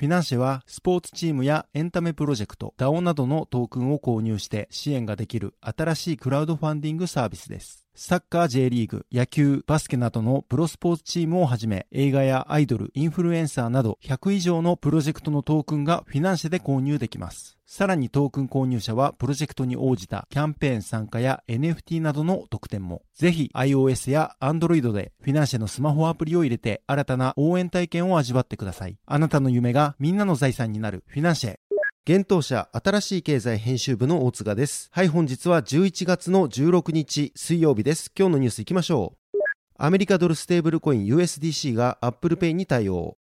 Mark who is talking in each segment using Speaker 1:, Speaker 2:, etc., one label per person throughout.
Speaker 1: フィナンシェはスポーツチームやエンタメプロジェクト、DAO などのトークンを購入して支援ができる新しいクラウドファンディングサービスです。サッカー J リーグ、野球、バスケなどのプロスポーツチームをはじめ、映画やアイドル、インフルエンサーなど100以上のプロジェクトのトークンがフィナンシェで購入できます。さらにトークン購入者はプロジェクトに応じたキャンペーン参加や NFT などの特典も。ぜひ iOS や Android でフィナンシェのスマホアプリを入れて新たな応援体験を味わってください。あなたの夢がみんなの財産になるフィナンシェ。幻冬舎新しい経済編集部の大塚です。はい、本日は11月の16日水曜日です。今日のニュース行きましょう。アメリカドルステーブルコイン USDC が Apple Pay に対応。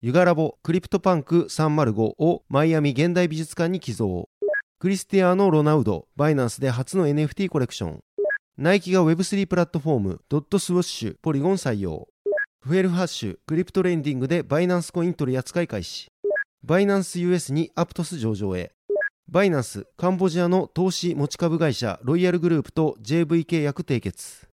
Speaker 1: ユガラボクリプトパンク305をマイアミ現代美術館に寄贈。クリスティアーノ・ロナウド、バイナンスで初の NFT コレクション。ナイキが Web3 プラットフォーム、ドットスウォッシュ、ポリゴン採用。フェルハッシュ、クリプトレンディングでバイナンスコイン取り扱い開始。バイナンス US にアプトス上場へ。バイナンス、カンボジアの投資持ち株会社ロイヤルグループと JV 契約締結。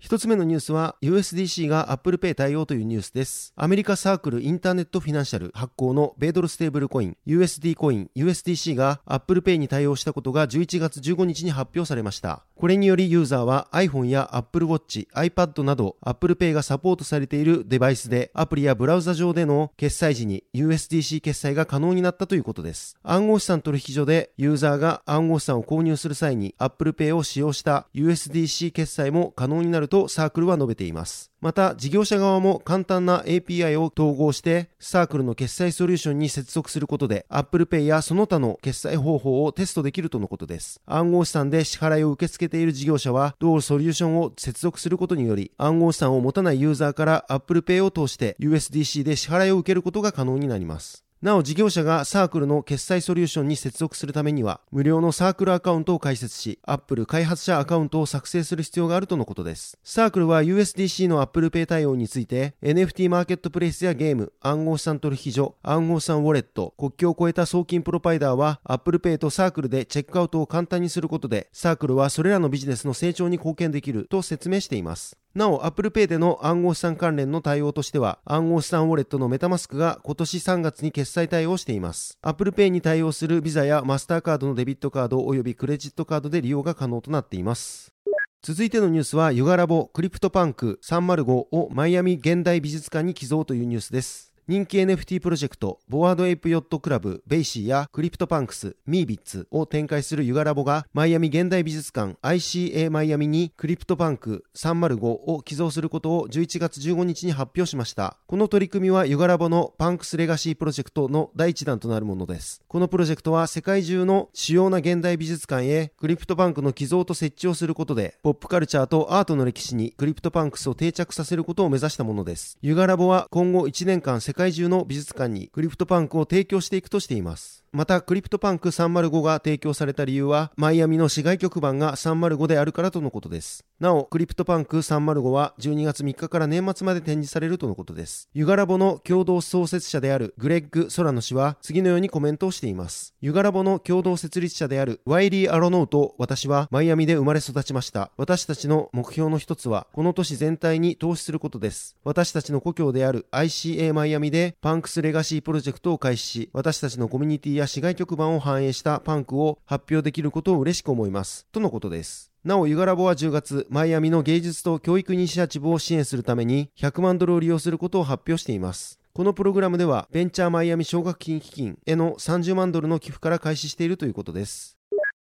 Speaker 1: 一つ目のニュースは USDC が Apple Pay 対応というニュースです。アメリカサークルインターネットフィナンシャル発行の米ドルステーブルコイン USD コイン USDC が Apple Pay に対応したことが11月15日に発表されました。これによりユーザーは iPhone や Apple Watch、iPad など Apple Pay がサポートされているデバイスでアプリやブラウザ上での決済時に USDC 決済が可能になったということです。暗号資産取引所でユーザーが暗号資産を購入する際に Apple Pay を使用した USDC 決済も可能になるとサークルは述べています。また、事業者側も簡単な API を統合して、サークルの決済ソリューションに接続することで、Apple Pay やその他の決済方法をテストできるとのことです。暗号資産で支払いを受け付けている事業者は、同ソリューションを接続することにより、暗号資産を持たないユーザーから Apple Pay を通して USDC で支払いを受けることが可能になります。なお事業者がサークルの決済ソリューションに接続するためには無料のサークルアカウントを開設し Apple 開発者アカウントを作成する必要があるとのことです。サークルは USDC の Apple Pay 対応について NFT マーケットプレイスやゲーム暗号資産取引所暗号資産ウォレット国境を越えた送金プロパイダーは Apple Pay とサークルでチェックアウトを簡単にすることでサークルはそれらのビジネスの成長に貢献できると説明しています。なお、Apple Pay での暗号資産関連の対応としては、暗号資産ウォレットのメタマスクが今年3月に決済対応しています。Apple Pay に対応するビザやマスターカードのデビットカード及びクレジットカードで利用が可能となっています。続いてのニュースは、ユガラボクリプトパンク305をマイアミ現代美術館に寄贈というニュースです。人気 NFT プロジェクト、ボアードエイプヨットクラブ、ベイシーやクリプトパンクス、ミービッツを展開するユガラボが、マイアミ現代美術館 ICA マイアミにクリプトパンク305を寄贈することを11月15日に発表しました。この取り組みはユガラボのパンクスレガシープロジェクトの第一弾となるものです。このプロジェクトは世界中の主要な現代美術館へクリプトパンクの寄贈と設置をすることで、ポップカルチャーとアートの歴史にクリプトパンクスを定着させることを目指したものです。ユガラボは今後1年間世界中の美術館にクリプトパンクを提供していくとしています。また、クリプトパンク305が提供された理由は、マイアミの市外局番が305であるからとのことです。なお、クリプトパンク305は12月3日から年末まで展示されるとのことです。ユガラボの共同創設者であるグレッグ・ソラノ氏は次のようにコメントをしています。ユガラボの共同設立者であるワイリー・アロノーと私はマイアミで生まれ育ちました。私たちの目標の一つは、この都市全体に投資することです。私たちの故郷である ICA マイアミでパンクスレガシープロジェクトを開始し、私たちのコミュニティや市外局番を反映したパンクを発表できることを嬉しく思います。とのことです。なお、ユガラボは10月、マイアミの芸術と教育イニシアチブを支援するために100万ドルを利用することを発表しています。このプログラムでは、ベンチャーマイアミ奨学金基金への30万ドルの寄付から開始しているということです。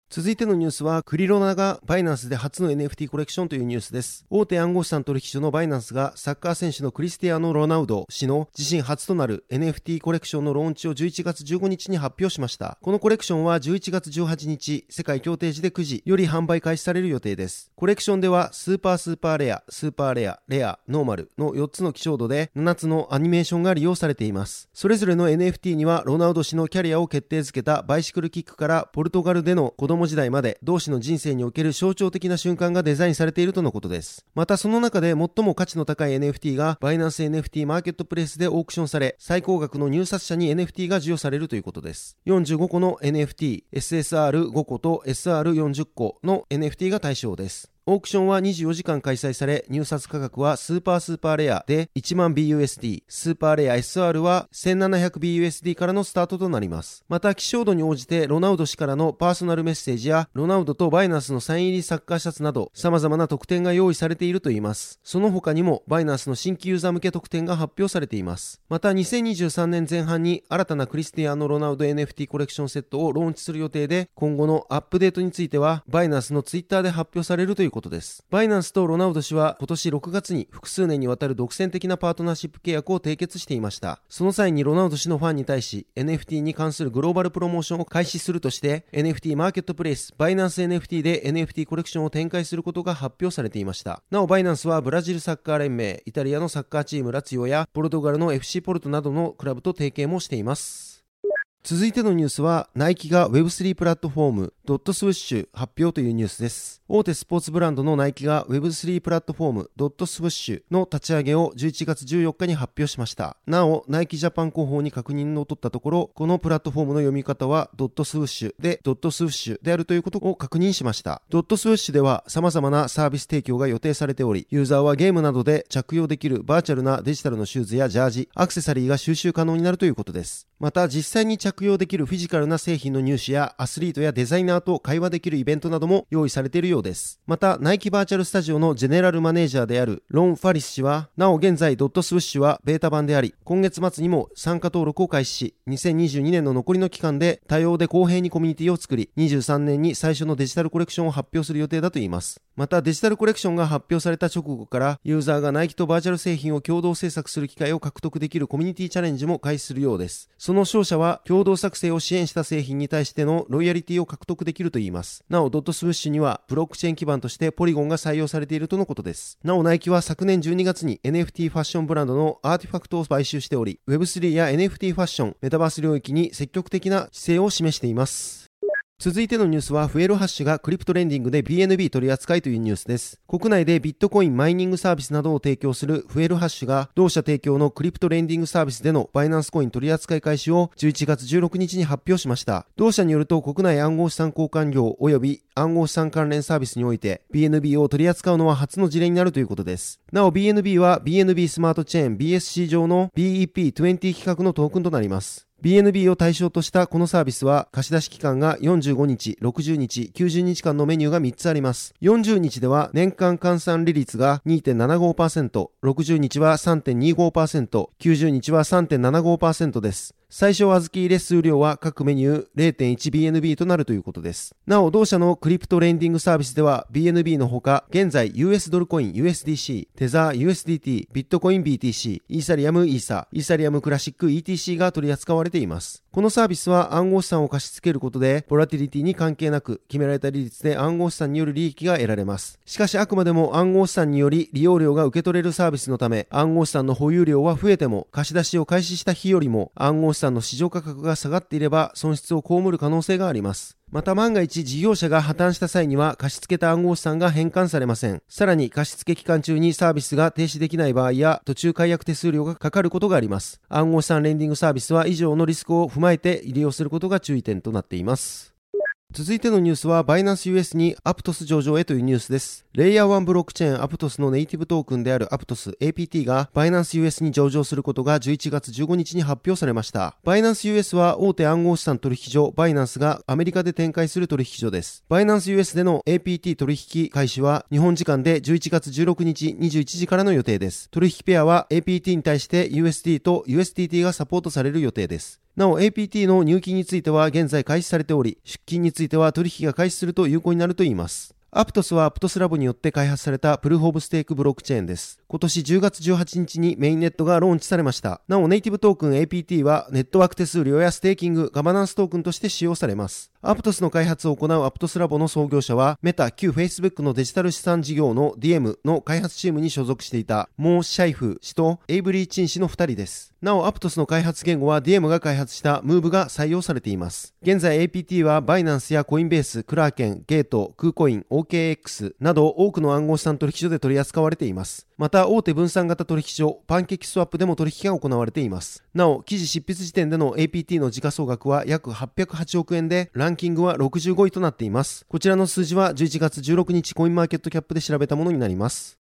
Speaker 1: 続いてのニュースは、クリロナがバイナンスで初の NFT コレクションというニュースです。大手暗号資産取引所のバイナンスがサッカー選手のクリスティアーノ・ロナウド氏の自身初となる NFT コレクションのローンチを11月15日に発表しました。このコレクションは11月18日、世界協定時で9時より販売開始される予定です。コレクションでは、スーパースーパーレア、スーパーレア、レア、ノーマルの4つの希少度で7つのアニメーションが利用されています。それぞれの NFT には、ロナウド氏のキャリアを決定づけたバイシクルキックからポルトガルでの子供時代まで、同氏の人生における象徴的な瞬間がデザインされているとのことです。またその中で最も価値の高い NFT がバイナンス NFT マーケットプレイスでオークションされ、最高額の入札者に NFT が授与されるということです。45個の NFT、SSR5 個と SR40 個の NFT が対象です。オークションは24時間開催され、入札価格はスーパースーパーレアで1万 BUSD、スーパーレア SR は 1700BUSD からのスタートとなります。また、希少度に応じてロナウド氏からのパーソナルメッセージや、ロナウドとバイナンスのサイン入りサッカーシャツなど、様々な特典が用意されているといいます。その他にも、バイナンスの新規ユーザー向け特典が発表されています。また、2023年前半に新たなクリスティアーノ・ロナウド NFT コレクションセットをローンチする予定で、今後のアップデートについては、バイナンスのツイッターで発表されるということです。バイナンスとロナウド氏は今年6月に複数年にわたる独占的なパートナーシップ契約を締結していました。その際にロナウド氏のファンに対し NFT に関するグローバルプロモーションを開始するとして NFT マーケットプレイスバイナンス NFT で NFT コレクションを展開することが発表されていました。なおバイナンスはブラジルサッカー連盟、イタリアのサッカーチームラツィオやポルトガルの FC ポルトなどのクラブと提携もしています。続いてのニュースは、ナイキが Web3 プラットフォーム、ドットスウッシュ発表というニュースです。大手スポーツブランドのナイキが Web3 プラットフォーム、ドットスウィッシュの立ち上げを11月14日に発表しました。なお、ナイキジャパン広報に確認を取ったところ、このプラットフォームの読み方はドットスウィッシュで、ドットスウィッシュであるということを確認しました。ドットスウィッシュでは様々なサービス提供が予定されており、ユーザーはゲームなどで着用できるバーチャルなデジタルのシューズやジャージ、アクセサリーが収集可能になるということです。また、実際に着用できるフィジカルな製品の入手やアスリートやデザイナーと会話できるイベントなども用意されているようです。また、ナイキバーチャルスタジオのジェネラルマネージャーであるロン・ファリス氏は、なお現在ドットスウッシュはベータ版であり、今月末にも参加登録を開始し、2022年の残りの期間で多様で公平にコミュニティを作り、23年に最初のデジタルコレクションを発表する予定だといいます。また、デジタルコレクションが発表された直後から、ユーザーがナイキとバーチャル製品を共同制作する機会を獲得できるコミュニティチャレンジも開始するようです。その勝者は、共同作成を支援した製品に対してのロイヤリティを獲得できるといいます。なお、ドットスウッシュには、ブロックチェーン基盤としてポリゴンが採用されているとのことです。なお、ナイキは昨年12月に NFT ファッションブランドのアーティファクトを買収しており、Web3 や NFT ファッション、メタバース領域に積極的な姿勢を示しています。続いてのニュースは、フエルハッシュがクリプトレンディングで BNB 取り扱いというニュースです。国内でビットコインマイニングサービスなどを提供するフエルハッシュが、同社提供のクリプトレンディングサービスでのバイナンスコイン取り扱い開始を11月16日に発表しました。同社によると、国内暗号資産交換業及び暗号資産関連サービスにおいて BNB を取り扱うのは初の事例になるということです。なお BNB は BNB スマートチェーン BSC 上の BEP20 規格のトークンとなります。BNB を対象としたこのサービスは貸出期間が45日、60日、90日間のメニューが3つあります。40日では年間換算利率が2.75%、60日は3.25%、90日は3.75%です。最小預け入れ数量は各メニュー 0.1BNB となるということです。なお、同社のクリプトレンディングサービスでは BNB のほか、現在 US ドルコイン USDC、テザー USDT、ビットコイン BTC、イーサリアムイーサ、イーサリアムクラシック ETC が取り扱われています。このサービスは暗号資産を貸し付けることで、ボラティリティに関係なく、決められた利率で暗号資産による利益が得られます。しかしあくまでも暗号資産により利用料が受け取れるサービスのため、暗号資産の保有量は増えても、貸し出しを開始した日よりも暗号資産の市場価格が下がっていれば損失を被る可能性があります。また万が一事業者が破綻した際には貸し付けた暗号資産が返還されません。さらに貸付期間中にサービスが停止できない場合や途中解約手数料がかかることがあります。暗号資産レンディングサービスは以上のリスクを踏まえて利用することが注意点となっています。続いてのニュースは、バイナンス US にアプトス上場へというニュースです。レイヤー1ブロックチェーンアプトスのネイティブトークンであるアプトス APT がバイナンス US に上場することが11月15日に発表されました。バイナンス US は大手暗号資産取引所バイナンスがアメリカで展開する取引所です。バイナンス US での APT 取引開始は日本時間で11月16日21時からの予定です。取引ペアは APT に対して USD と USDT がサポートされる予定です。なお APT の入金については現在開始されており、出金については取引が開始すると有効になるといいます。アプトスはアプトスラボによって開発されたプルーフオブステークブロックチェーンです。今年10月18日にメインネットがローンチされました。なおネイティブトークン APT はネットワーク手数料やステーキング、ガバナンストークンとして使用されます。アプトスの開発を行うアプトスラボの創業者は、メタ旧 Facebook のデジタル資産事業の DM の開発チームに所属していたモー・シャイフ氏とエイブリー・チン氏の2人です。なお、アプトスの開発言語は DM が開発したムーブが採用されています。現在 APT はバイナンスやコインベース、クラーケン、ゲート、クーコイン、OKX など多くの暗号資産取引所で取り扱われています。また、大手分散型取引所、パンケーキスワップでも取引が行われています。なお、記事執筆時点での APT の時価総額は約808億円で、ランキングは65位となっています。こちらの数字は11月16日コインマーケットキャップで調べたものになります。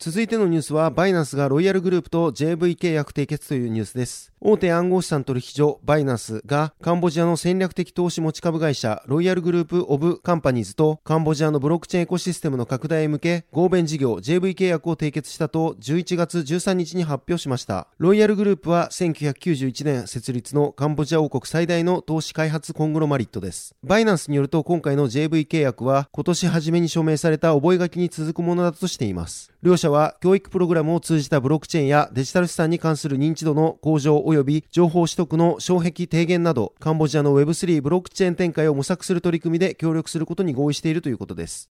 Speaker 1: 続いてのニュースは、バイナンスがロイヤルグループと JV 契約締結というニュースです。大手暗号資産取引所バイナンスがカンボジアの戦略的投資持ち株会社ロイヤルグループオブカンパニーズとカンボジアのブロックチェーンエコシステムの拡大へ向け合弁事業 JV 契約を締結したと11月13日に発表しました。ロイヤルグループは1991年設立のカンボジア王国最大の投資開発コングロマリットです。バイナンスによると今回の JV 契約は今年初めに署名された覚書に続くものだとしています。両社は教育プログラムを通じたブロックチェーンやデジタル資産に関する認知度の向上及び情報取得の障壁低減など、カンボジアの Web3 ブロックチェーン展開を模索する取り組みで協力することに合意しているということです。